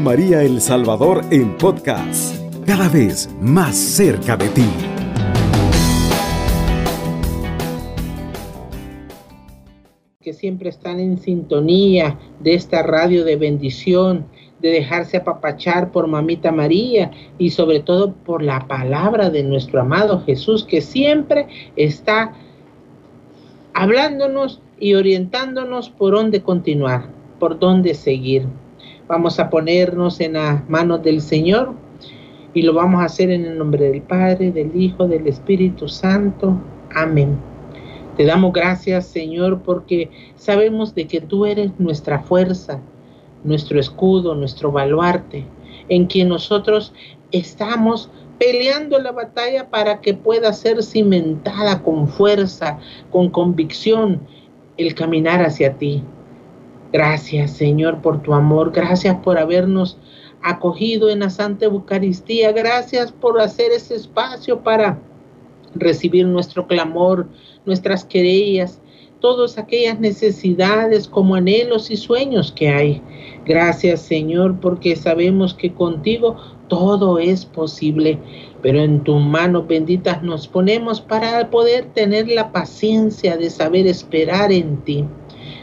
María El Salvador en podcast, cada vez más cerca de ti. Que siempre están en sintonía de esta radio de bendición, de dejarse apapachar por Mamita María y sobre todo por la palabra de nuestro amado Jesús, que siempre está hablándonos y orientándonos por dónde continuar, por dónde seguir. Vamos a ponernos en las manos del Señor y lo vamos a hacer en el nombre del Padre, del Hijo, del Espíritu Santo. Amén. Te damos gracias, Señor, porque sabemos de que tú eres nuestra fuerza, nuestro escudo, nuestro baluarte, en quien nosotros estamos peleando la batalla para que pueda ser cimentada con fuerza, con convicción, el caminar hacia ti. Gracias, Señor, por tu amor. Gracias por habernos acogido en la Santa Eucaristía. Gracias por hacer ese espacio para recibir nuestro clamor, nuestras querellas, todas aquellas necesidades como anhelos y sueños que hay. Gracias, Señor, porque sabemos que contigo todo es posible, pero en tus manos benditas nos ponemos para poder tener la paciencia de saber esperar en ti.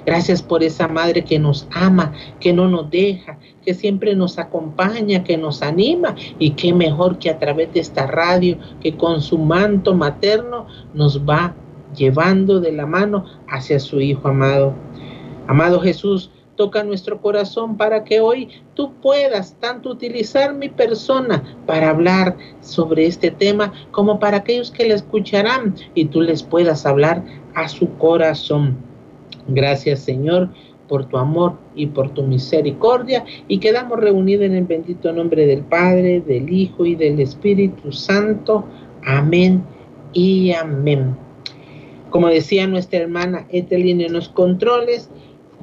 Gracias por esa madre que nos ama, que no nos deja, que siempre nos acompaña, que nos anima y qué mejor que a través de esta radio, que con su manto materno nos va llevando de la mano hacia su Hijo amado. Amado Jesús, toca nuestro corazón para que hoy tú puedas tanto utilizar mi persona para hablar sobre este tema como para aquellos que le escucharán y tú les puedas hablar a su corazón. Gracias Señor por tu amor y por tu misericordia y quedamos reunidos en el bendito nombre del Padre, del Hijo y del Espíritu Santo. Amén y amén. Como decía nuestra hermana Etelín en los controles,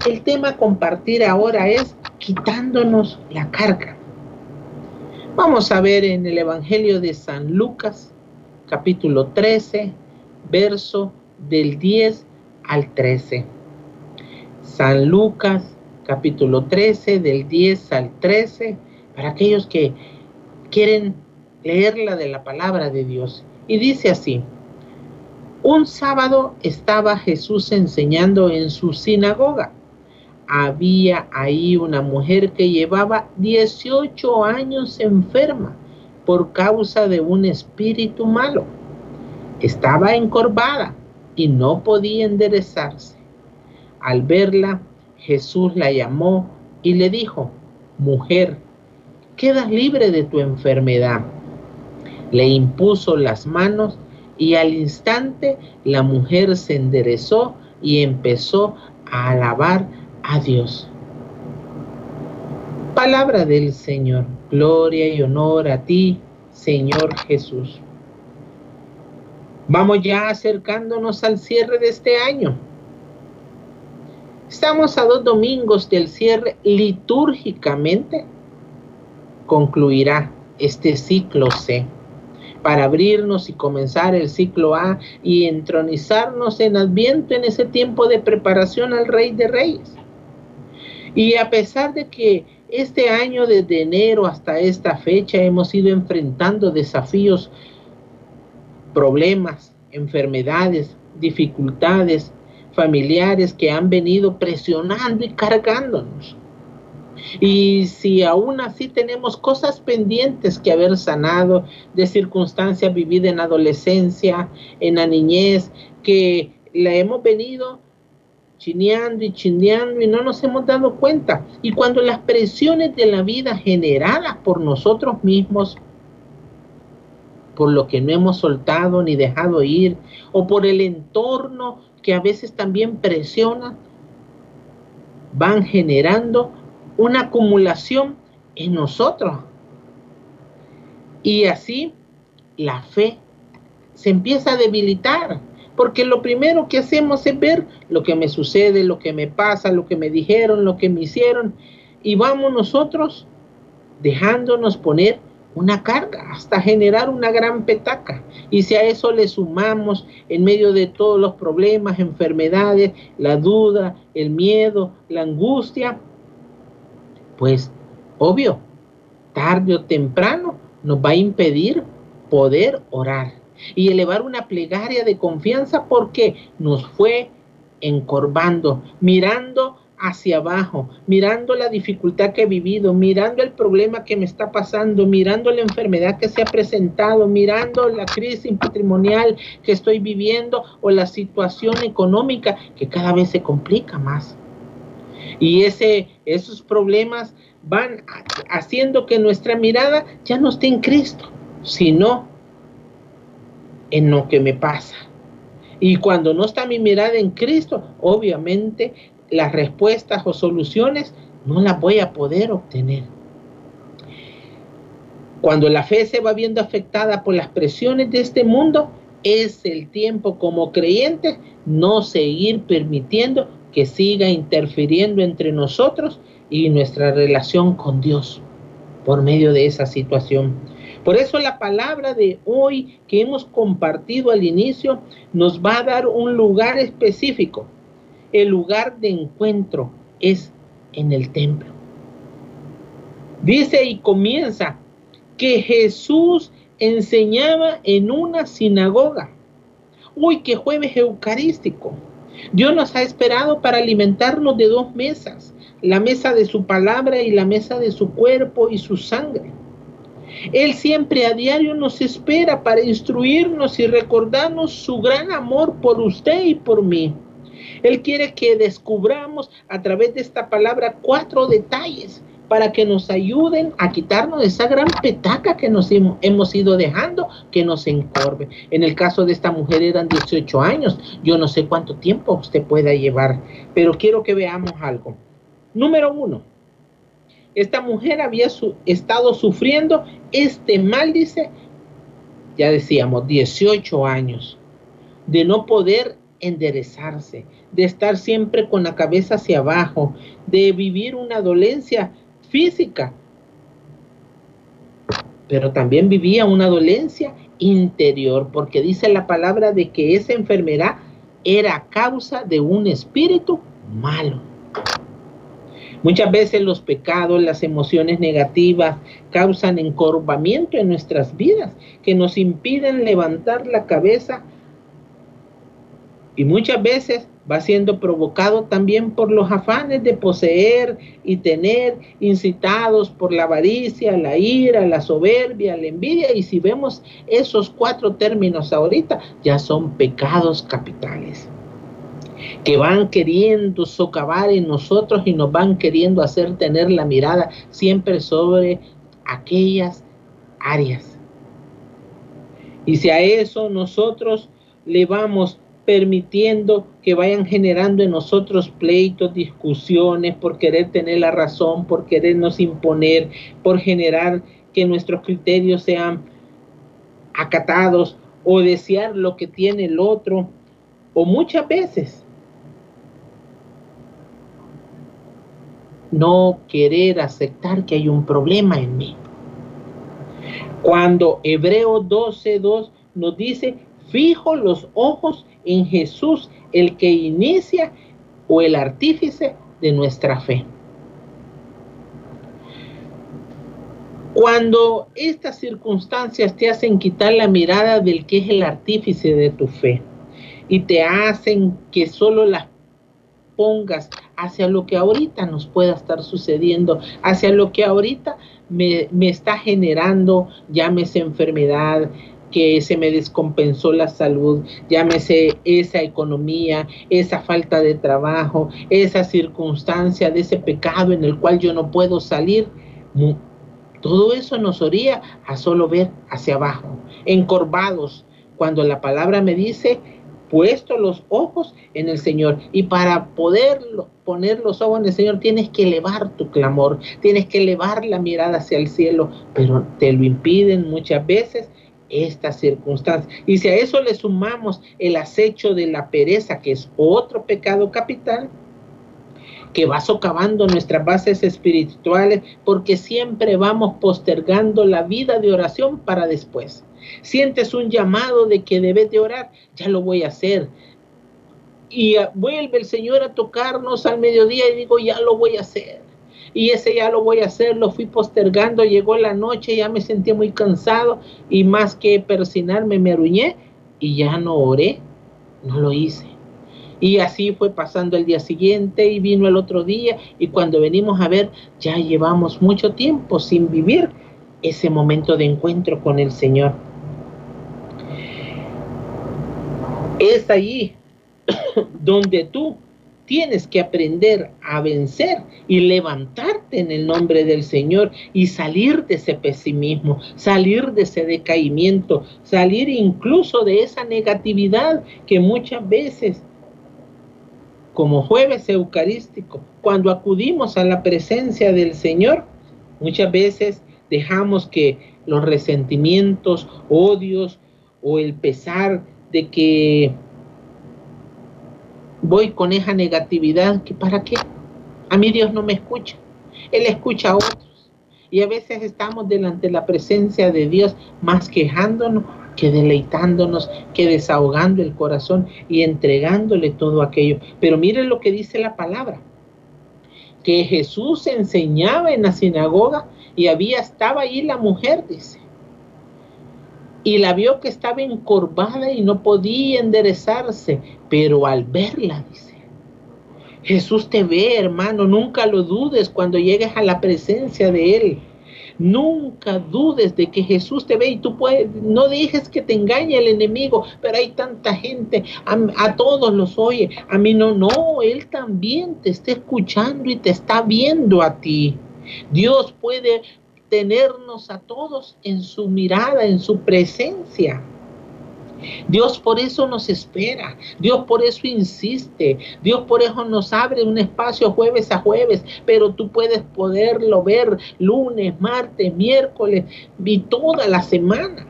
el tema a compartir ahora es quitándonos la carga. Vamos a ver en el Evangelio de San Lucas, capítulo 13, verso del 10 al 13. San Lucas capítulo 13 del 10 al 13 para aquellos que quieren leerla de la palabra de Dios. Y dice así, un sábado estaba Jesús enseñando en su sinagoga. Había ahí una mujer que llevaba 18 años enferma por causa de un espíritu malo. Estaba encorvada y no podía enderezarse. Al verla, Jesús la llamó y le dijo, mujer, quedas libre de tu enfermedad. Le impuso las manos y al instante la mujer se enderezó y empezó a alabar a Dios. Palabra del Señor, gloria y honor a ti, Señor Jesús. Vamos ya acercándonos al cierre de este año Estamos a dos domingos del cierre litúrgicamente. Concluirá este ciclo C para abrirnos y comenzar el ciclo A y entronizarnos en Adviento en ese tiempo de preparación al Rey de Reyes. Y a pesar de que este año desde enero hasta esta fecha hemos ido enfrentando desafíos, problemas, enfermedades, dificultades, familiares que han venido presionando y cargándonos. Y si aún así tenemos cosas pendientes que haber sanado de circunstancias vividas en adolescencia, en la niñez, que la hemos venido chineando y chineando y no nos hemos dado cuenta. Y cuando las presiones de la vida generadas por nosotros mismos, por lo que no hemos soltado ni dejado ir, o por el entorno que a veces también presionan, van generando una acumulación en nosotros. Y así la fe se empieza a debilitar, porque lo primero que hacemos es ver lo que me sucede, lo que me pasa, lo que me dijeron, lo que me hicieron, y vamos nosotros dejándonos poner una carga, hasta generar una gran petaca. Y si a eso le sumamos en medio de todos los problemas, enfermedades, la duda, el miedo, la angustia, pues obvio, tarde o temprano nos va a impedir poder orar y elevar una plegaria de confianza porque nos fue encorvando, mirando hacia abajo, mirando la dificultad que he vivido, mirando el problema que me está pasando, mirando la enfermedad que se ha presentado, mirando la crisis patrimonial que estoy viviendo o la situación económica que cada vez se complica más. Y ese, esos problemas van haciendo que nuestra mirada ya no esté en Cristo, sino en lo que me pasa. Y cuando no está mi mirada en Cristo, obviamente las respuestas o soluciones no las voy a poder obtener. Cuando la fe se va viendo afectada por las presiones de este mundo, es el tiempo como creyentes no seguir permitiendo que siga interfiriendo entre nosotros y nuestra relación con Dios por medio de esa situación. Por eso la palabra de hoy que hemos compartido al inicio nos va a dar un lugar específico. El lugar de encuentro es en el templo. Dice y comienza que Jesús enseñaba en una sinagoga. Uy, qué jueves eucarístico. Dios nos ha esperado para alimentarnos de dos mesas, la mesa de su palabra y la mesa de su cuerpo y su sangre. Él siempre a diario nos espera para instruirnos y recordarnos su gran amor por usted y por mí. Él quiere que descubramos a través de esta palabra cuatro detalles para que nos ayuden a quitarnos esa gran petaca que nos hemos ido dejando, que nos encorve. En el caso de esta mujer eran 18 años. Yo no sé cuánto tiempo usted pueda llevar, pero quiero que veamos algo. Número uno, esta mujer había estado sufriendo este mal, dice, ya decíamos, 18 años, de no poder enderezarse, de estar siempre con la cabeza hacia abajo, de vivir una dolencia física, pero también vivía una dolencia interior, porque dice la palabra de que esa enfermedad era causa de un espíritu malo. Muchas veces los pecados, las emociones negativas causan encorvamiento en nuestras vidas que nos impiden levantar la cabeza y muchas veces va siendo provocado también por los afanes de poseer y tener, incitados por la avaricia, la ira, la soberbia, la envidia. Y si vemos esos cuatro términos ahorita, ya son pecados capitales que van queriendo socavar en nosotros y nos van queriendo hacer tener la mirada siempre sobre aquellas áreas. Y si a eso nosotros le vamos permitiendo que vayan generando en nosotros pleitos, discusiones, por querer tener la razón, por querernos imponer, por generar que nuestros criterios sean acatados o desear lo que tiene el otro, o muchas veces no querer aceptar que hay un problema en mí. Cuando Hebreo 12.2 nos dice, fijo los ojos en Jesús, el que inicia o el artífice de nuestra fe. Cuando estas circunstancias te hacen quitar la mirada del que es el artífice de tu fe y te hacen que solo las pongas hacia lo que ahorita nos pueda estar sucediendo, hacia lo que ahorita me, me está generando, llámese enfermedad, que se me descompensó la salud, llámese esa economía, esa falta de trabajo, esa circunstancia de ese pecado en el cual yo no puedo salir. Todo eso nos oría a solo ver hacia abajo, encorvados, cuando la palabra me dice puesto los ojos en el Señor. Y para poder poner los ojos en el Señor tienes que elevar tu clamor, tienes que elevar la mirada hacia el cielo, pero te lo impiden muchas veces estas circunstancias. Y si a eso le sumamos el acecho de la pereza, que es otro pecado capital, que va socavando nuestras bases espirituales, porque siempre vamos postergando la vida de oración para después. Sientes un llamado de que debes de orar, ya lo voy a hacer. Y vuelve el Señor a tocarnos al mediodía y digo, ya lo voy a hacer. Y ese ya lo voy a hacer, lo fui postergando, llegó la noche, ya me sentí muy cansado y más que persinarme me aruñé y ya no oré, no lo hice. Y así fue pasando el día siguiente y vino el otro día y cuando venimos a ver ya llevamos mucho tiempo sin vivir ese momento de encuentro con el Señor. Es allí donde tú tienes que aprender a vencer y levantarte en el nombre del Señor y salir de ese pesimismo, salir de ese decaimiento, salir incluso de esa negatividad que muchas veces, como jueves eucarístico, cuando acudimos a la presencia del Señor, muchas veces dejamos que los resentimientos, odios o el pesar de que voy con esa negatividad, que para qué? A mí Dios no me escucha, Él escucha a otros. Y a veces estamos delante de la presencia de Dios más quejándonos que deleitándonos, que desahogando el corazón y entregándole todo aquello. Pero miren lo que dice la palabra, que Jesús enseñaba en la sinagoga y había, estaba ahí la mujer, dice, y la vio que estaba encorvada y no podía enderezarse, pero al verla, dice, Jesús te ve, hermano, nunca lo dudes cuando llegues a la presencia de Él. Nunca dudes de que Jesús te ve y tú puedes, no dejes que te engañe el enemigo, pero hay tanta gente, a, todos los oye, a mí no, no, Él también te está escuchando y te está viendo a ti. Dios puede tenernos a todos en su mirada, en su presencia. Dios por eso nos espera, Dios por eso insiste, Dios por eso nos abre un espacio jueves a jueves, pero tú puedes poderlo ver lunes, martes, miércoles y toda la semana.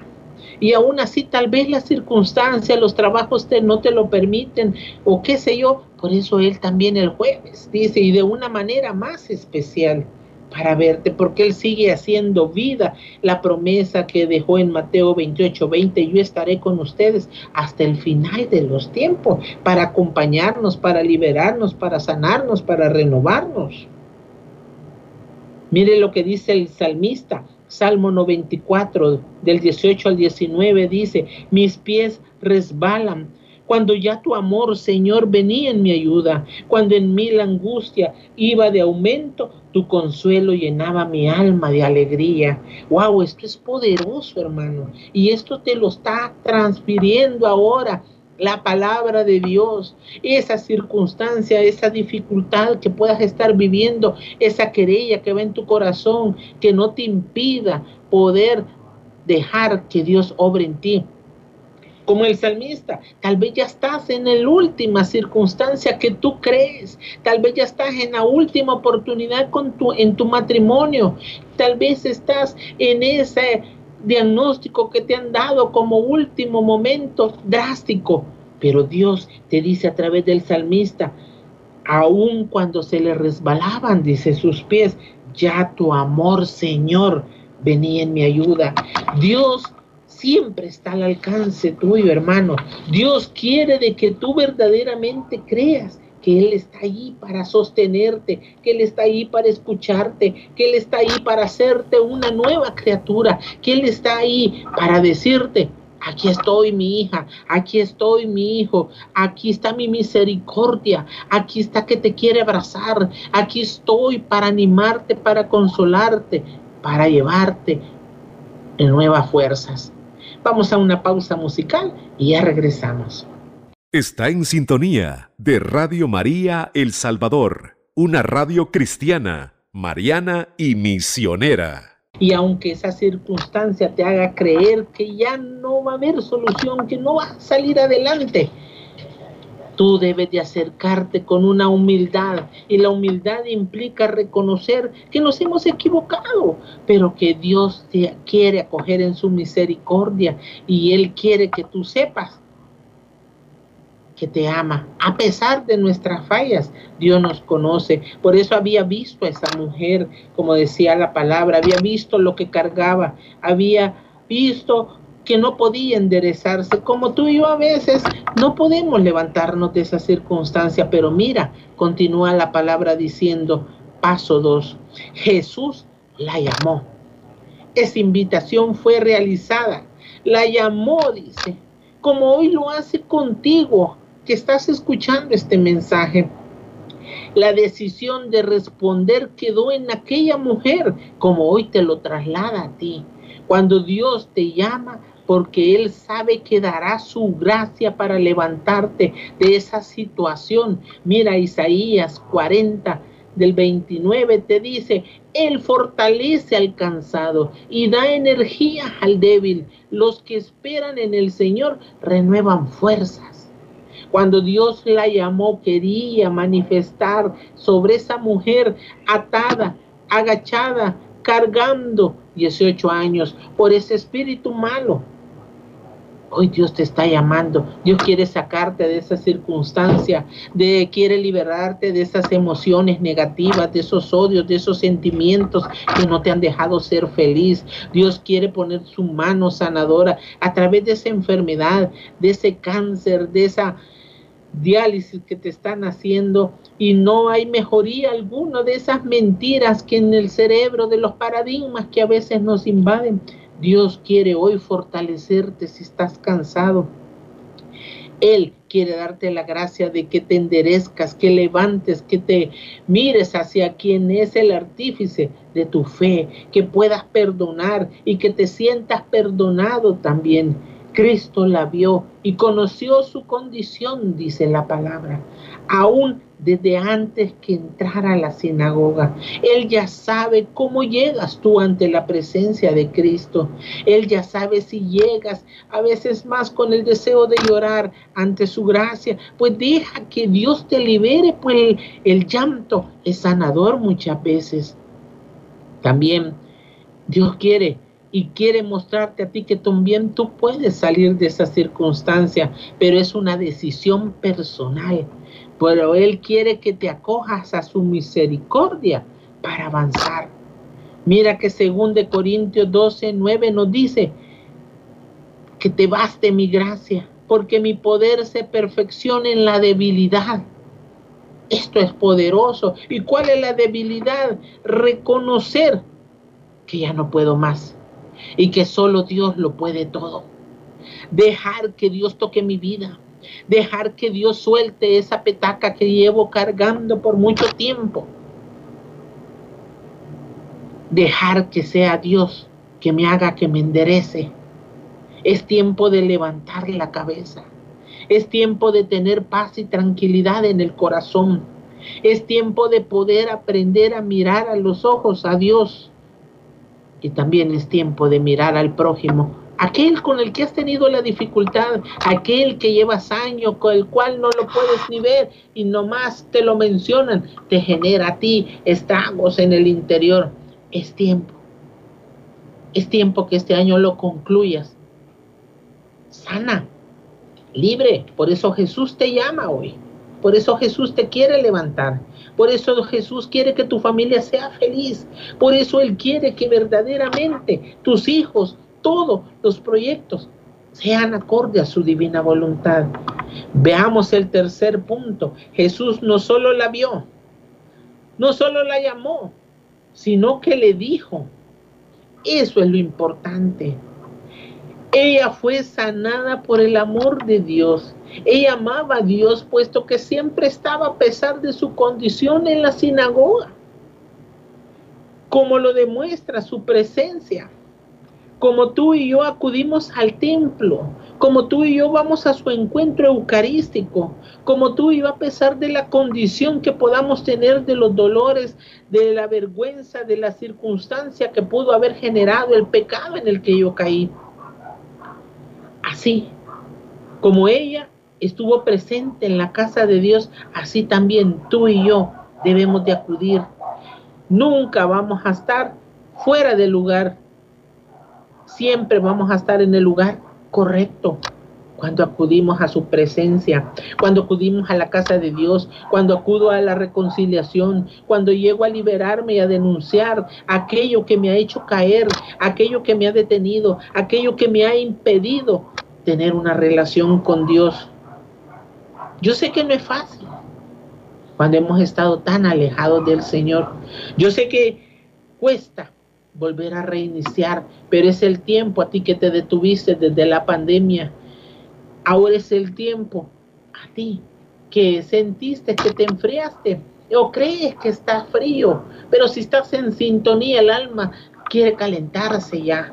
Y aún así tal vez las circunstancias, los trabajos te, no te lo permiten o qué sé yo, por eso Él también el jueves dice y de una manera más especial para verte, porque Él sigue haciendo vida la promesa que dejó en Mateo 28, 20, yo estaré con ustedes hasta el final de los tiempos, para acompañarnos, para liberarnos, para sanarnos, para renovarnos. Mire lo que dice el salmista, Salmo 94, del 18 al 19, dice, mis pies resbalan cuando ya tu amor, Señor, venía en mi ayuda, cuando en mí la angustia iba de aumento, tu consuelo llenaba mi alma de alegría. Wow, esto es poderoso, hermano. Y esto te lo está transfiriendo ahora la palabra de Dios, esa circunstancia, esa dificultad que puedas estar viviendo, esa querella que va en tu corazón, que no te impida poder dejar que Dios obre en ti como el salmista. Tal vez ya estás en la última circunstancia que tú crees. Tal vez ya estás en la última oportunidad con tu, en tu matrimonio. Tal vez estás en ese diagnóstico que te han dado como último momento drástico. Pero Dios te dice a través del salmista, aun cuando se le resbalaban, dice sus pies, ya tu amor, Señor, venía en mi ayuda. Dios siempre está al alcance tuyo, hermano. Dios quiere de que tú verdaderamente creas que Él está ahí para sostenerte, que Él está ahí para escucharte, que Él está ahí para hacerte una nueva criatura, que Él está ahí para decirte, aquí estoy mi hija, aquí estoy mi hijo, aquí está mi misericordia, aquí está que te quiere abrazar, aquí estoy para animarte, para consolarte, para llevarte en nuevas fuerzas. Vamos a una pausa musical y ya regresamos. Está en sintonía de Radio María El Salvador, una radio cristiana, mariana y misionera. Y aunque esa circunstancia te haga creer que ya no va a haber solución, que no va a salir adelante, Tú debes de acercarte con una humildad y la humildad implica reconocer que nos hemos equivocado, pero que Dios te quiere acoger en su misericordia y Él quiere que tú sepas que te ama. A pesar de nuestras fallas, Dios nos conoce. Por eso había visto a esa mujer, como decía la palabra, había visto lo que cargaba, había visto que no podía enderezarse, como tú y yo a veces no podemos levantarnos de esa circunstancia, pero mira, continúa la palabra diciendo, Paso 2. Jesús la llamó. Esa invitación fue realizada. La llamó, dice, como hoy lo hace contigo, que estás escuchando este mensaje. La decisión de responder quedó en aquella mujer, como hoy te lo traslada a ti. Cuando Dios te llama, porque Él sabe que dará su gracia para levantarte de esa situación. Mira Isaías 40, del 29 te dice, Él fortalece al cansado y da energía al débil. Los que esperan en el Señor renuevan fuerzas. Cuando Dios la llamó, quería manifestar sobre esa mujer atada, agachada, cargando 18 años por ese espíritu malo Hoy Dios te está llamando. Dios quiere sacarte de esa circunstancia, de quiere liberarte de esas emociones negativas, de esos odios, de esos sentimientos que no te han dejado ser feliz. Dios quiere poner su mano sanadora a través de esa enfermedad, de ese cáncer, de esa diálisis que te están haciendo y no hay mejoría alguna de esas mentiras que en el cerebro de los paradigmas que a veces nos invaden. Dios quiere hoy fortalecerte si estás cansado. Él quiere darte la gracia de que te enderezcas, que levantes, que te mires hacia quien es el artífice de tu fe, que puedas perdonar y que te sientas perdonado también. Cristo la vio y conoció su condición, dice la palabra. Aún desde antes que entrara a la sinagoga. Él ya sabe cómo llegas tú ante la presencia de Cristo. Él ya sabe si llegas a veces más con el deseo de llorar ante su gracia. Pues deja que Dios te libere, pues el, el llanto es sanador muchas veces. También Dios quiere y quiere mostrarte a ti que también tú puedes salir de esa circunstancia, pero es una decisión personal pero Él quiere que te acojas a su misericordia para avanzar. Mira que según de Corintios 12, 9 nos dice que te baste mi gracia, porque mi poder se perfecciona en la debilidad. Esto es poderoso. ¿Y cuál es la debilidad? Reconocer que ya no puedo más y que solo Dios lo puede todo. Dejar que Dios toque mi vida dejar que Dios suelte esa petaca que llevo cargando por mucho tiempo. Dejar que sea Dios que me haga que me enderece. Es tiempo de levantar la cabeza. Es tiempo de tener paz y tranquilidad en el corazón. Es tiempo de poder aprender a mirar a los ojos a Dios. Y también es tiempo de mirar al prójimo aquel con el que has tenido la dificultad, aquel que llevas años, con el cual no lo puedes ni ver y nomás te lo mencionan, te genera a ti estragos en el interior. Es tiempo. Es tiempo que este año lo concluyas. Sana, libre. Por eso Jesús te llama hoy. Por eso Jesús te quiere levantar. Por eso Jesús quiere que tu familia sea feliz. Por eso Él quiere que verdaderamente tus hijos todos los proyectos sean acorde a su divina voluntad. Veamos el tercer punto. Jesús no solo la vio, no solo la llamó, sino que le dijo. Eso es lo importante. Ella fue sanada por el amor de Dios. Ella amaba a Dios puesto que siempre estaba a pesar de su condición en la sinagoga, como lo demuestra su presencia como tú y yo acudimos al templo, como tú y yo vamos a su encuentro eucarístico, como tú y yo a pesar de la condición que podamos tener de los dolores, de la vergüenza, de la circunstancia que pudo haber generado el pecado en el que yo caí. Así como ella estuvo presente en la casa de Dios, así también tú y yo debemos de acudir. Nunca vamos a estar fuera del lugar siempre vamos a estar en el lugar correcto cuando acudimos a su presencia, cuando acudimos a la casa de Dios, cuando acudo a la reconciliación, cuando llego a liberarme y a denunciar aquello que me ha hecho caer, aquello que me ha detenido, aquello que me ha impedido tener una relación con Dios. Yo sé que no es fácil, cuando hemos estado tan alejados del Señor. Yo sé que cuesta volver a reiniciar, pero es el tiempo a ti que te detuviste desde la pandemia. Ahora es el tiempo a ti que sentiste que te enfriaste o crees que está frío, pero si estás en sintonía, el alma quiere calentarse ya.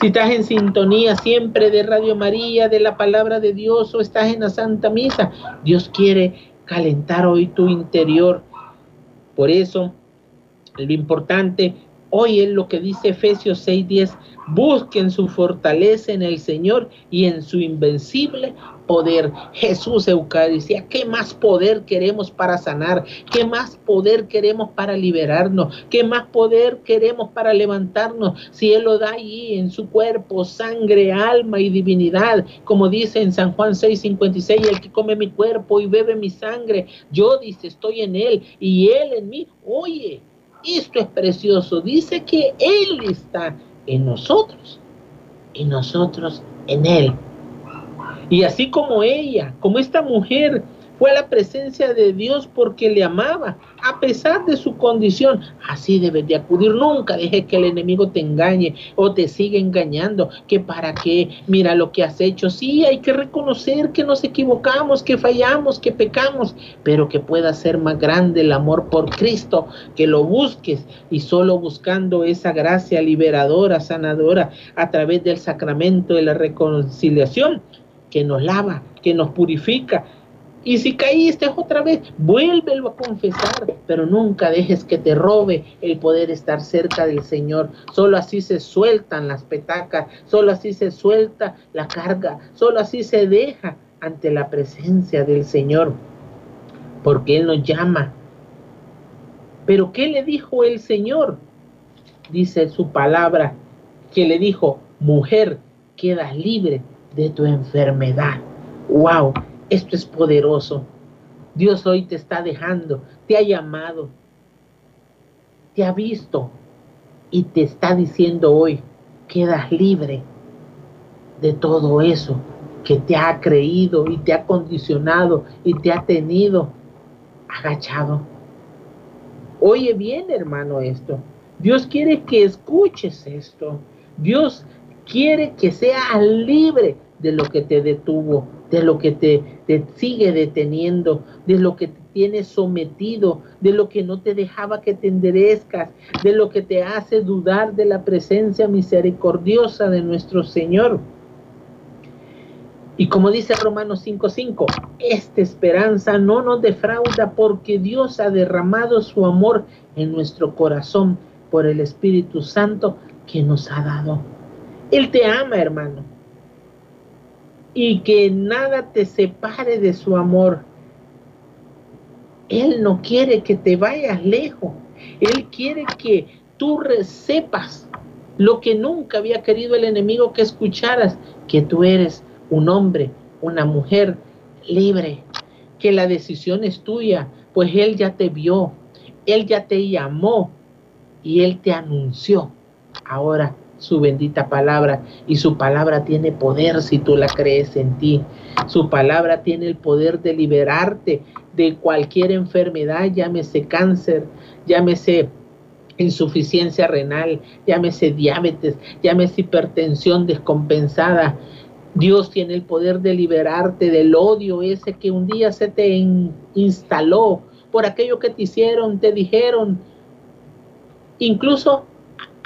Si estás en sintonía siempre de Radio María, de la palabra de Dios o estás en la Santa Misa, Dios quiere calentar hoy tu interior. Por eso, lo importante hoy es lo que dice Efesios 6:10, busquen su fortaleza en el Señor y en su invencible poder. Jesús Eucaristía, ¿qué más poder queremos para sanar? ¿Qué más poder queremos para liberarnos? ¿Qué más poder queremos para levantarnos? Si Él lo da ahí en su cuerpo, sangre, alma y divinidad, como dice en San Juan 6:56, el que come mi cuerpo y bebe mi sangre, yo dice, estoy en Él y Él en mí. Oye, esto es precioso. Dice que Él está en nosotros y nosotros en Él. Y así como ella, como esta mujer fue a la presencia de Dios porque le amaba, a pesar de su condición. Así debes de acudir. Nunca dejes que el enemigo te engañe o te siga engañando. Que para qué, mira lo que has hecho. Sí, hay que reconocer que nos equivocamos, que fallamos, que pecamos, pero que pueda ser más grande el amor por Cristo, que lo busques y solo buscando esa gracia liberadora, sanadora, a través del sacramento de la reconciliación que nos lava, que nos purifica. Y si caíste otra vez, vuélvelo a confesar, pero nunca dejes que te robe el poder estar cerca del Señor. Solo así se sueltan las petacas, solo así se suelta la carga, solo así se deja ante la presencia del Señor, porque Él nos llama. Pero ¿qué le dijo el Señor? Dice su palabra, que le dijo, mujer, quedas libre de tu enfermedad. ¡Wow! Esto es poderoso. Dios hoy te está dejando, te ha llamado, te ha visto y te está diciendo hoy, quedas libre de todo eso que te ha creído y te ha condicionado y te ha tenido agachado. Oye bien, hermano, esto. Dios quiere que escuches esto. Dios quiere que seas libre de lo que te detuvo, de lo que te, sigue deteniendo, de lo que te tiene sometido, de lo que no te dejaba que te enderezcas, de lo que te hace dudar de la presencia misericordiosa de nuestro Señor. Y como dice Romanos 5:5, esta esperanza no nos defrauda porque Dios ha derramado su amor en nuestro corazón por el Espíritu Santo que nos ha dado. Él te ama, hermano y que nada te separe de su amor. Él no quiere que te vayas lejos. Él quiere que tú sepas lo que nunca había querido el enemigo que escucharas, que tú eres un hombre, una mujer libre, que la decisión es tuya, pues Él ya te vio, Él ya te llamó y Él te anunció. Ahora su bendita palabra y su palabra tiene poder si tú la crees en ti. Su palabra tiene el poder de liberarte de cualquier enfermedad, llámese cáncer, llámese insuficiencia renal, llámese diabetes, llámese hipertensión descompensada. Dios tiene el poder de liberarte del odio ese que un día se te instaló por aquello que te hicieron, te dijeron. Incluso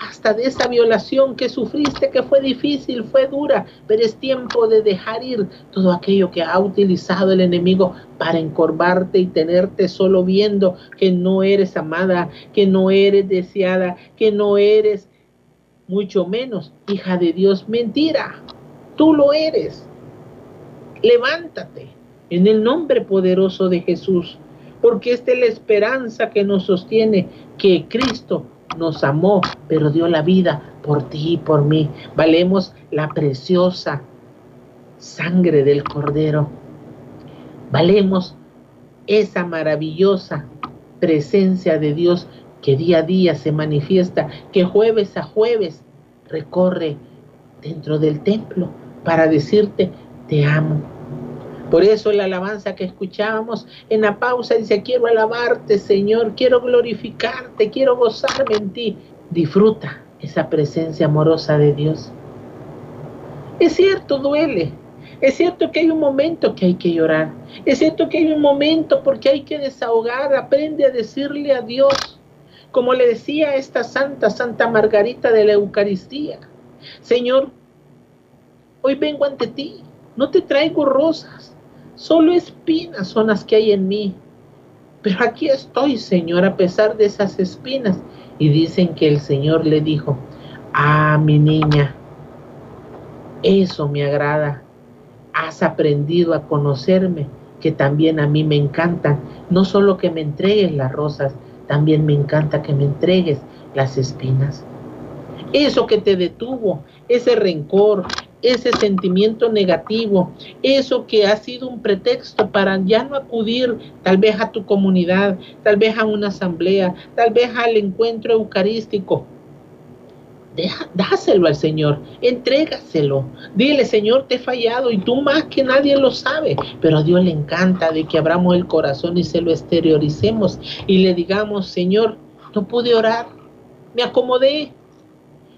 hasta de esa violación que sufriste, que fue difícil, fue dura, pero es tiempo de dejar ir todo aquello que ha utilizado el enemigo para encorvarte y tenerte solo viendo que no eres amada, que no eres deseada, que no eres mucho menos hija de Dios. Mentira, tú lo eres. Levántate en el nombre poderoso de Jesús, porque esta es la esperanza que nos sostiene, que Cristo nos amó, pero dio la vida por ti y por mí. Valemos la preciosa sangre del Cordero. Valemos esa maravillosa presencia de Dios que día a día se manifiesta, que jueves a jueves recorre dentro del templo para decirte, te amo. Por eso la alabanza que escuchábamos en la pausa dice, quiero alabarte Señor, quiero glorificarte, quiero gozarme en ti. Disfruta esa presencia amorosa de Dios. Es cierto, duele. Es cierto que hay un momento que hay que llorar. Es cierto que hay un momento porque hay que desahogar. Aprende a decirle a Dios, como le decía esta santa, Santa Margarita de la Eucaristía. Señor, hoy vengo ante ti. No te traigo rosas. Solo espinas son las que hay en mí. Pero aquí estoy, Señor, a pesar de esas espinas. Y dicen que el Señor le dijo, ah, mi niña, eso me agrada. Has aprendido a conocerme, que también a mí me encantan. No solo que me entregues las rosas, también me encanta que me entregues las espinas. Eso que te detuvo, ese rencor, ese sentimiento negativo, eso que ha sido un pretexto para ya no acudir tal vez a tu comunidad, tal vez a una asamblea, tal vez al encuentro eucarístico. dáselo al Señor, entrégaselo. Dile, Señor, te he fallado y tú más que nadie lo sabe. Pero a Dios le encanta de que abramos el corazón y se lo exterioricemos y le digamos, Señor, no pude orar, me acomodé,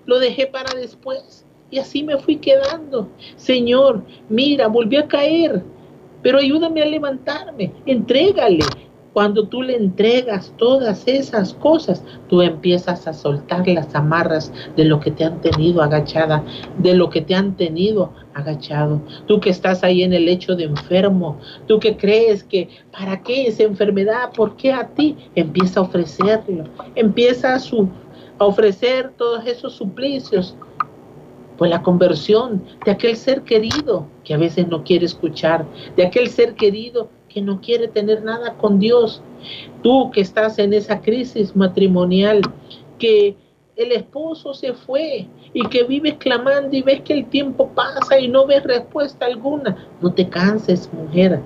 lo dejé para después y así me fui quedando. Señor, mira, volví a caer, pero ayúdame a levantarme, entrégale. Cuando tú le entregas todas esas cosas, tú empiezas a soltar las amarras de lo que te han tenido agachada, de lo que te han tenido agachado. Tú que estás ahí en el lecho de enfermo, tú que crees que, ¿para qué esa enfermedad? ¿Por qué a ti? Empieza a ofrecerlo, empieza a, a ofrecer todos esos suplicios pues la conversión de aquel ser querido que a veces no quiere escuchar, de aquel ser querido que no quiere tener nada con Dios. Tú que estás en esa crisis matrimonial, que el esposo se fue y que vives clamando y ves que el tiempo pasa y no ves respuesta alguna, no te canses, mujer.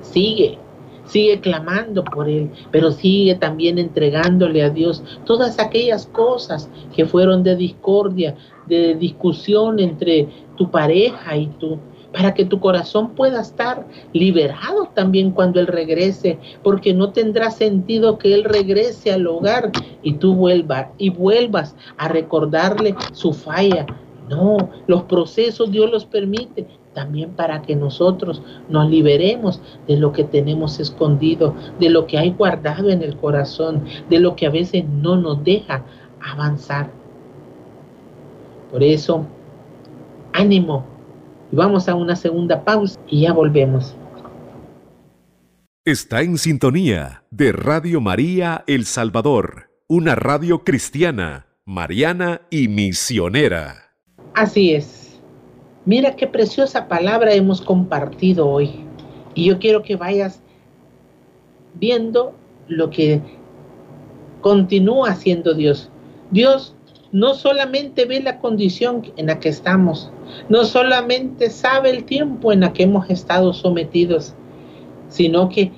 Sigue, sigue clamando por Él, pero sigue también entregándole a Dios todas aquellas cosas que fueron de discordia, de discusión entre tu pareja y tú, para que tu corazón pueda estar liberado también cuando Él regrese, porque no tendrá sentido que Él regrese al hogar y tú vuelvas y vuelvas a recordarle su falla. No, los procesos Dios los permite también para que nosotros nos liberemos de lo que tenemos escondido, de lo que hay guardado en el corazón, de lo que a veces no nos deja avanzar. Por eso, ánimo. Vamos a una segunda pausa y ya volvemos. Está en sintonía de Radio María El Salvador, una radio cristiana, mariana y misionera. Así es. Mira qué preciosa palabra hemos compartido hoy. Y yo quiero que vayas viendo lo que continúa haciendo Dios. Dios no solamente ve la condición en la que estamos, no solamente sabe el tiempo en la que hemos estado sometidos, sino que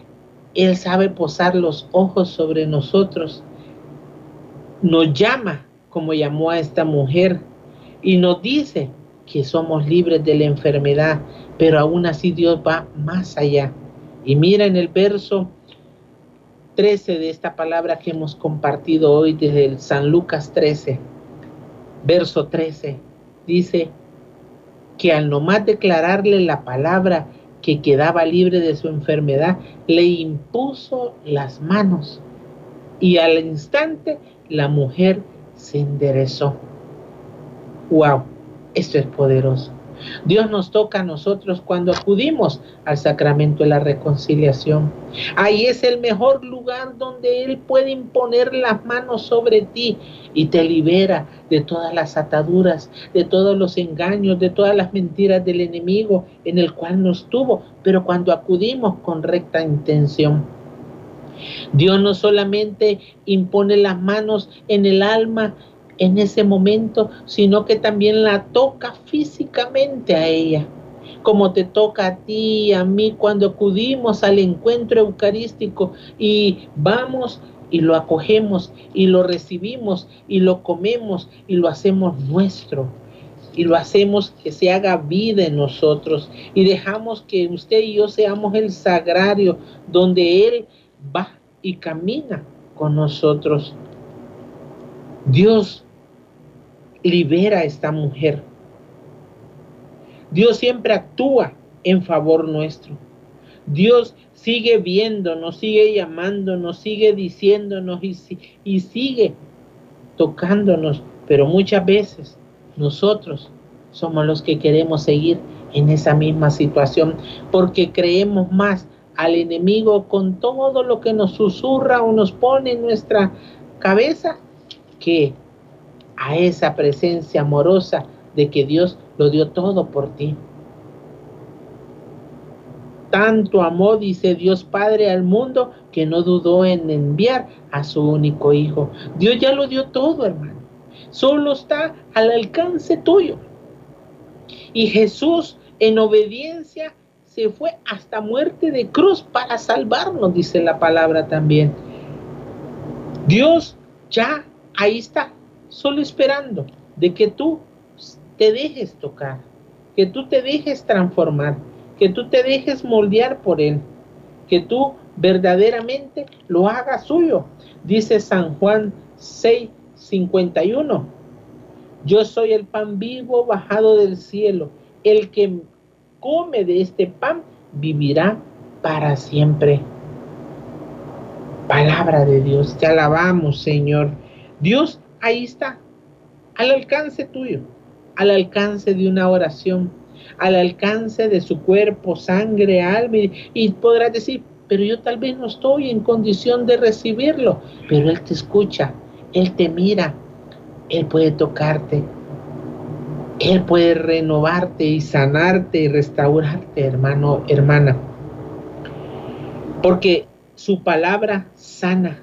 Él sabe posar los ojos sobre nosotros. Nos llama como llamó a esta mujer y nos dice que somos libres de la enfermedad, pero aún así Dios va más allá. Y mira en el verso 13 de esta palabra que hemos compartido hoy desde el San Lucas 13, verso 13, dice que al nomás declararle la palabra que quedaba libre de su enfermedad, le impuso las manos y al instante la mujer se enderezó. ¡Wow! Esto es poderoso. Dios nos toca a nosotros cuando acudimos al sacramento de la reconciliación. Ahí es el mejor lugar donde Él puede imponer las manos sobre ti y te libera de todas las ataduras, de todos los engaños, de todas las mentiras del enemigo en el cual nos tuvo, pero cuando acudimos con recta intención. Dios no solamente impone las manos en el alma en ese momento, sino que también la toca físicamente a ella, como te toca a ti y a mí cuando acudimos al encuentro eucarístico y vamos y lo acogemos y lo recibimos y lo comemos y lo hacemos nuestro. y lo hacemos que se haga vida en nosotros y dejamos que usted y yo seamos el sagrario donde Él va y camina con nosotros. Dios libera a esta mujer. Dios siempre actúa en favor nuestro. Dios sigue viéndonos, sigue llamándonos, sigue diciéndonos y, y sigue tocándonos, pero muchas veces nosotros somos los que queremos seguir en esa misma situación porque creemos más al enemigo con todo lo que nos susurra o nos pone en nuestra cabeza que a esa presencia amorosa de que Dios lo dio todo por ti. Tanto amó, dice Dios Padre, al mundo que no dudó en enviar a su único Hijo. Dios ya lo dio todo, hermano. Solo está al alcance tuyo. Y Jesús, en obediencia, se fue hasta muerte de cruz para salvarnos, dice la palabra también. Dios ya ahí está, solo esperando de que tú te dejes tocar, que tú te dejes transformar que tú te dejes moldear por Él, que tú verdaderamente lo hagas suyo. Dice San Juan 6, 51. Yo soy el pan vivo bajado del cielo. El que come de este pan vivirá para siempre. Palabra de Dios, te alabamos, Señor. Dios ahí está, al alcance tuyo, al alcance de una oración al alcance de su cuerpo, sangre, alma, y podrás decir, pero yo tal vez no estoy en condición de recibirlo, pero Él te escucha, Él te mira, Él puede tocarte, Él puede renovarte y sanarte y restaurarte, hermano, hermana. Porque su palabra sana,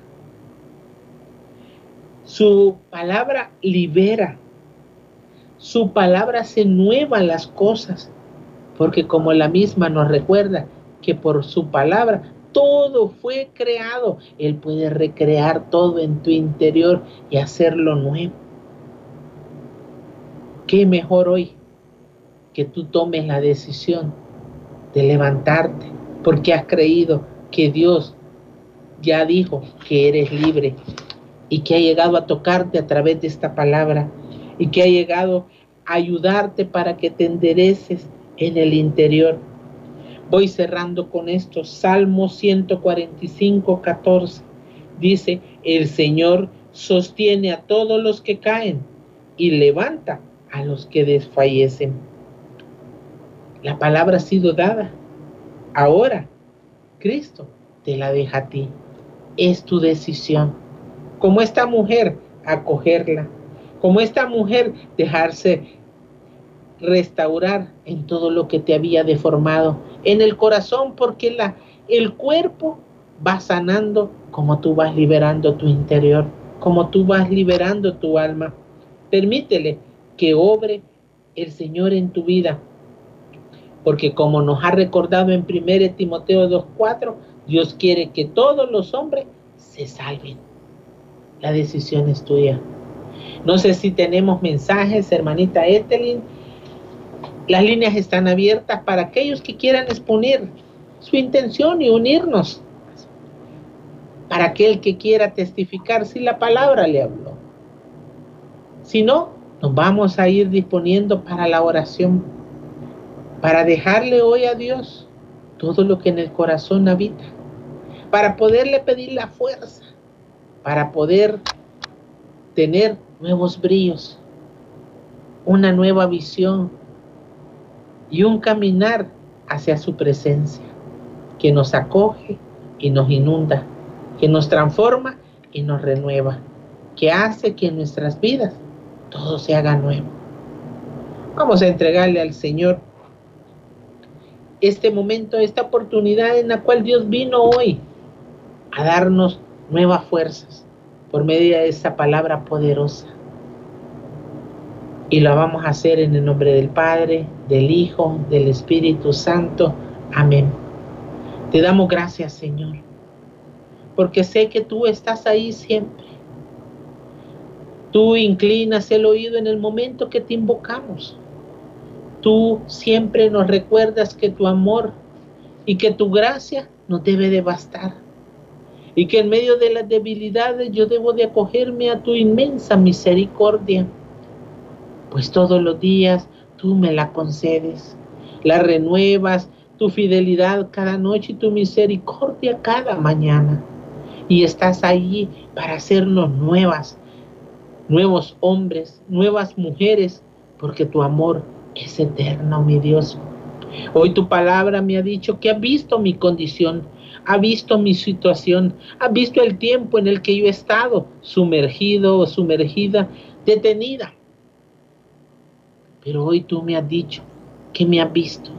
su palabra libera, su palabra se nueva las cosas, porque como la misma nos recuerda que por su palabra todo fue creado, Él puede recrear todo en tu interior y hacerlo nuevo. ¿Qué mejor hoy que tú tomes la decisión de levantarte porque has creído que Dios ya dijo que eres libre y que ha llegado a tocarte a través de esta palabra y que ha llegado ayudarte para que te endereces en el interior. Voy cerrando con esto. Salmo 145, 14. Dice, el Señor sostiene a todos los que caen y levanta a los que desfallecen. La palabra ha sido dada. Ahora, Cristo te la deja a ti. Es tu decisión. Como esta mujer, acogerla. Como esta mujer, dejarse restaurar en todo lo que te había deformado, en el corazón, porque la, el cuerpo va sanando como tú vas liberando tu interior, como tú vas liberando tu alma. Permítele que obre el Señor en tu vida, porque como nos ha recordado en 1 Timoteo 2.4, Dios quiere que todos los hombres se salven. La decisión es tuya. No sé si tenemos mensajes, hermanita Ethelyn. Las líneas están abiertas para aquellos que quieran exponer su intención y unirnos. Para aquel que quiera testificar si la palabra le habló. Si no, nos vamos a ir disponiendo para la oración. Para dejarle hoy a Dios todo lo que en el corazón habita. Para poderle pedir la fuerza. Para poder tener nuevos brillos. Una nueva visión y un caminar hacia su presencia, que nos acoge y nos inunda, que nos transforma y nos renueva, que hace que en nuestras vidas todo se haga nuevo. Vamos a entregarle al Señor este momento, esta oportunidad en la cual Dios vino hoy a darnos nuevas fuerzas por medio de esa palabra poderosa. Y lo vamos a hacer en el nombre del Padre, del Hijo, del Espíritu Santo. Amén. Te damos gracias, Señor, porque sé que tú estás ahí siempre. Tú inclinas el oído en el momento que te invocamos. tú siempre nos recuerdas que tu amor y que tu gracia nos debe de bastar. Y que en medio de las debilidades yo debo de acogerme a tu inmensa misericordia. Pues todos los días tú me la concedes, la renuevas, tu fidelidad cada noche y tu misericordia cada mañana. Y estás allí para hacernos nuevas, nuevos hombres, nuevas mujeres, porque tu amor es eterno, mi Dios. Hoy tu palabra me ha dicho que ha visto mi condición, ha visto mi situación, ha visto el tiempo en el que yo he estado sumergido o sumergida, detenida. Pero hoy tú me has dicho que me has visto.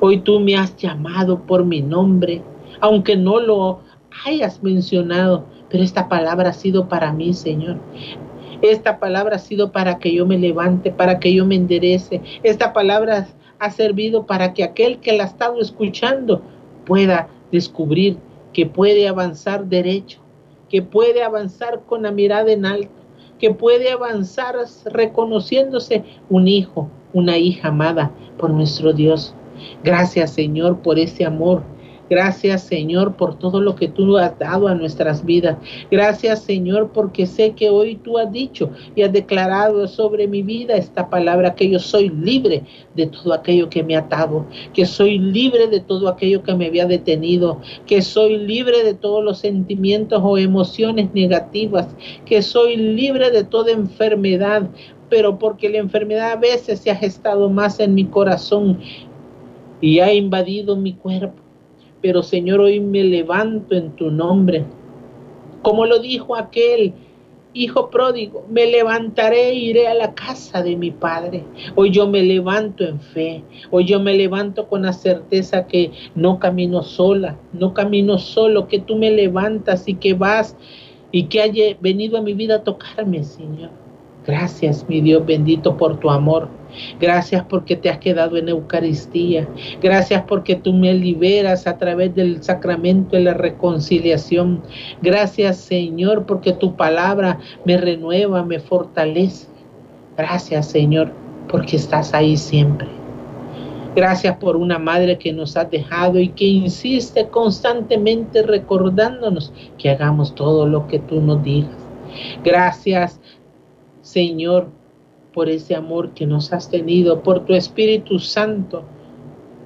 Hoy tú me has llamado por mi nombre, aunque no lo hayas mencionado, pero esta palabra ha sido para mí, Señor. Esta palabra ha sido para que yo me levante, para que yo me enderece. Esta palabra ha servido para que aquel que la ha estado escuchando pueda descubrir que puede avanzar derecho, que puede avanzar con la mirada en alto, que puede avanzar reconociéndose un hijo, una hija amada por nuestro Dios. Gracias Señor por ese amor Gracias Señor por todo lo que tú has dado a nuestras vidas. Gracias Señor porque sé que hoy tú has dicho y has declarado sobre mi vida esta palabra que yo soy libre de todo aquello que me ha atado, que soy libre de todo aquello que me había detenido, que soy libre de todos los sentimientos o emociones negativas, que soy libre de toda enfermedad, pero porque la enfermedad a veces se ha gestado más en mi corazón y ha invadido mi cuerpo pero Señor, hoy me levanto en tu nombre. Como lo dijo aquel hijo pródigo, me levantaré e iré a la casa de mi padre. Hoy yo me levanto en fe. Hoy yo me levanto con la certeza que no camino sola, no camino solo, que tú me levantas y que vas y que haya venido a mi vida a tocarme, Señor. Gracias, mi Dios bendito, por tu amor. Gracias porque te has quedado en Eucaristía. Gracias porque tú me liberas a través del sacramento de la reconciliación. Gracias Señor porque tu palabra me renueva, me fortalece. Gracias Señor porque estás ahí siempre. Gracias por una madre que nos ha dejado y que insiste constantemente recordándonos que hagamos todo lo que tú nos digas. Gracias Señor por ese amor que nos has tenido, por tu Espíritu Santo,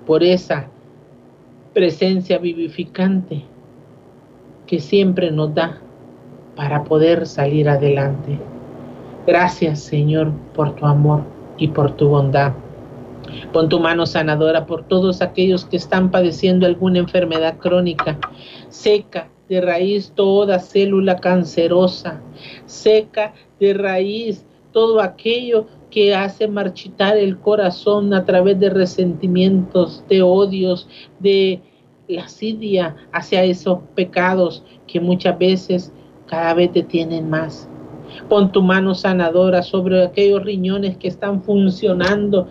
por esa presencia vivificante que siempre nos da para poder salir adelante. Gracias Señor por tu amor y por tu bondad. Pon tu mano sanadora por todos aquellos que están padeciendo alguna enfermedad crónica. Seca de raíz toda célula cancerosa. Seca de raíz todo aquello que hace marchitar el corazón a través de resentimientos, de odios, de lasidia hacia esos pecados que muchas veces cada vez te tienen más. Pon tu mano sanadora sobre aquellos riñones que están funcionando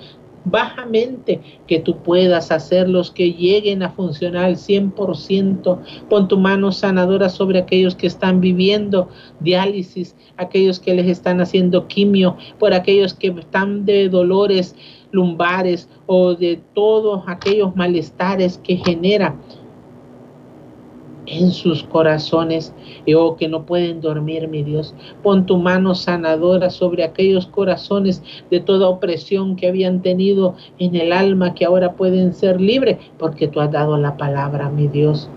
bajamente, que tú puedas hacerlos que lleguen a funcionar al 100%. Pon tu mano sanadora sobre aquellos que están viviendo diálisis, aquellos que les están haciendo quimio, por aquellos que están de dolores lumbares o de todos aquellos malestares que genera en sus corazones y oh que no pueden dormir, mi Dios. Pon tu mano sanadora sobre aquellos corazones de toda opresión que habían tenido en el alma, que ahora pueden ser libres, porque tú has dado la palabra, mi Dios.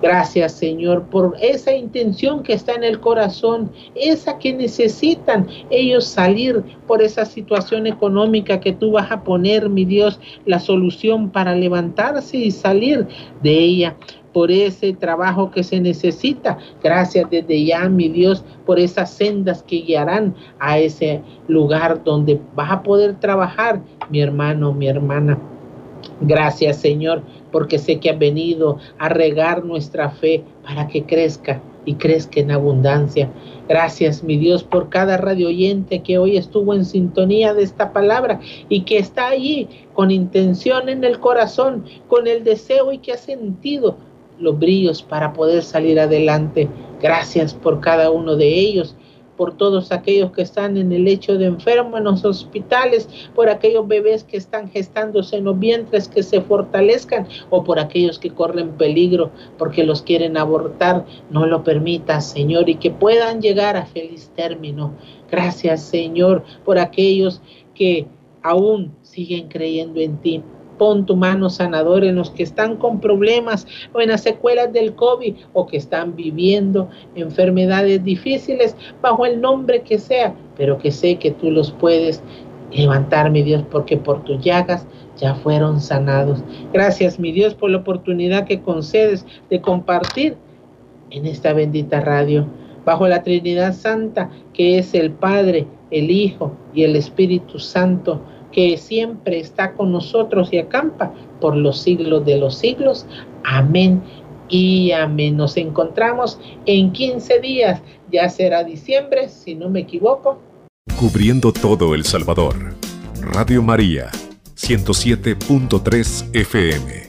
Gracias Señor por esa intención que está en el corazón, esa que necesitan ellos salir por esa situación económica que tú vas a poner, mi Dios, la solución para levantarse y salir de ella por ese trabajo que se necesita. Gracias desde ya, mi Dios, por esas sendas que guiarán a ese lugar donde vas a poder trabajar, mi hermano, mi hermana. Gracias, Señor, porque sé que has venido a regar nuestra fe para que crezca y crezca en abundancia. Gracias, mi Dios, por cada radio oyente que hoy estuvo en sintonía de esta palabra y que está allí con intención en el corazón, con el deseo y que ha sentido los brillos para poder salir adelante. Gracias por cada uno de ellos. por todos aquellos que están en el lecho de enfermo en los hospitales, por aquellos bebés que están gestándose en los vientres que se fortalezcan o por aquellos que corren peligro porque los quieren abortar. No lo permitas, Señor, y que puedan llegar a feliz término. Gracias, Señor, por aquellos que aún siguen creyendo en ti. Pon tu mano sanadora en los que están con problemas o en las secuelas del COVID o que están viviendo enfermedades difíciles bajo el nombre que sea, pero que sé que tú los puedes levantar, mi Dios, porque por tus llagas ya fueron sanados. Gracias, mi Dios, por la oportunidad que concedes de compartir en esta bendita radio, bajo la Trinidad Santa, que es el Padre, el Hijo y el Espíritu Santo que siempre está con nosotros y acampa por los siglos de los siglos. Amén y amén. Nos encontramos en 15 días, ya será diciembre, si no me equivoco. Cubriendo todo El Salvador. Radio María, 107.3 FM.